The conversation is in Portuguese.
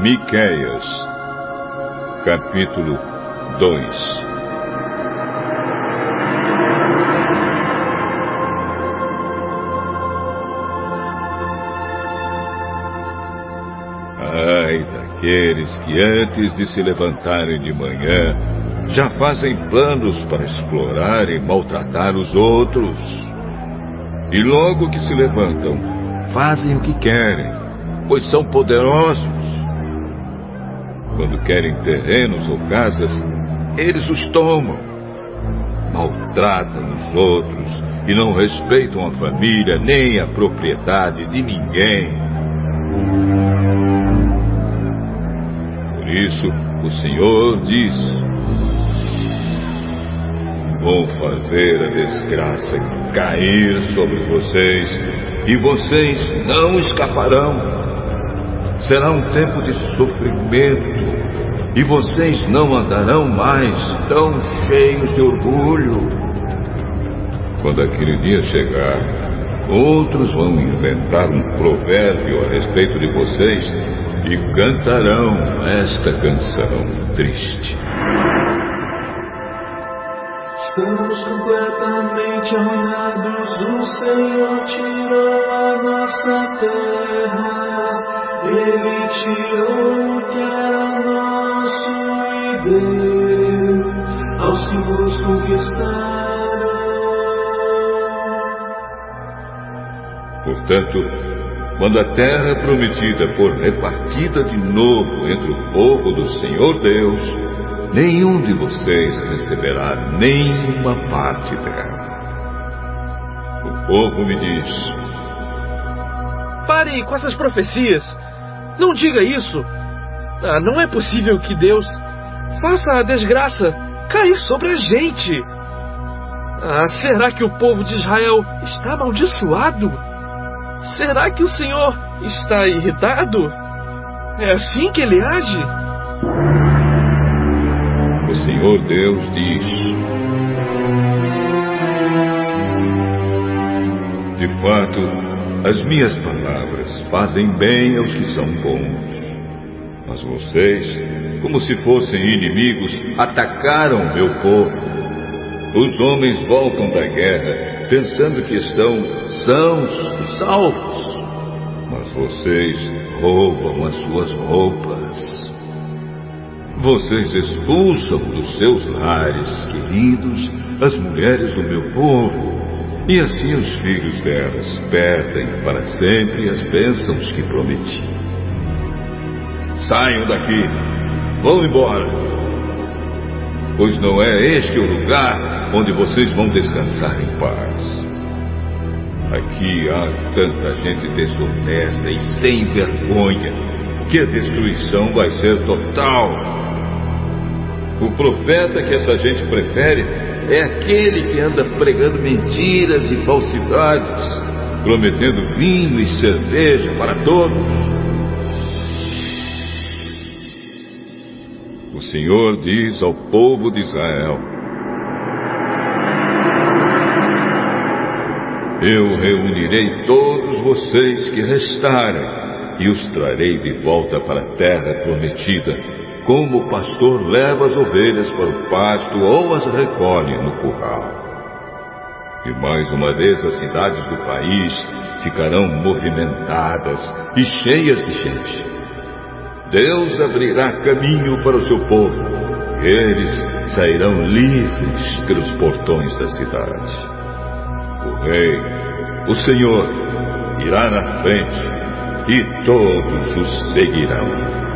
Miqueias, capítulo 2 Ai daqueles que antes de se levantarem de manhã já fazem planos para explorar e maltratar os outros. E logo que se levantam, fazem o que querem, pois são poderosos. Quando querem terrenos ou casas, eles os tomam. Maltratam os outros e não respeitam a família nem a propriedade de ninguém. Por isso, o Senhor diz: Vou fazer a desgraça cair sobre vocês e vocês não escaparão. Será um tempo de sofrimento e vocês não andarão mais tão cheios de orgulho. Quando aquele dia chegar, outros vão inventar um provérbio a respeito de vocês e cantarão esta canção triste. Estamos completamente arruinados. O Senhor tirou a nossa terra. Portanto, quando a terra prometida for repartida de novo entre o povo do Senhor Deus, nenhum de vocês receberá nenhuma parte dela. O povo me diz: Pare com essas profecias. Não diga isso. Ah, não é possível que Deus faça a desgraça cair sobre a gente. Ah, será que o povo de Israel está amaldiçoado? Será que o Senhor está irritado? É assim que ele age? O Senhor Deus diz: De fato, as minhas palavras fazem bem aos que são bons. Mas vocês, como se fossem inimigos, atacaram meu povo. Os homens voltam da guerra pensando que estão sãos e salvos. Mas vocês roubam as suas roupas. Vocês expulsam dos seus lares queridos as mulheres do meu povo. E assim os filhos delas perdem para sempre as bênçãos que prometi. Saiam daqui, vão embora, pois não é este o lugar onde vocês vão descansar em paz. Aqui há tanta gente desonesta e sem vergonha que a destruição vai ser total. O profeta que essa gente prefere é aquele que anda pregando mentiras e falsidades, prometendo vinho e cerveja para todos. O Senhor diz ao povo de Israel: Eu reunirei todos vocês que restarem e os trarei de volta para a terra prometida como o pastor leva as ovelhas para o pasto ou as recolhe no curral. E mais uma vez as cidades do país ficarão movimentadas e cheias de gente. Deus abrirá caminho para o seu povo. Eles sairão livres pelos portões da cidade. O Rei, o Senhor, irá na frente e todos os seguirão.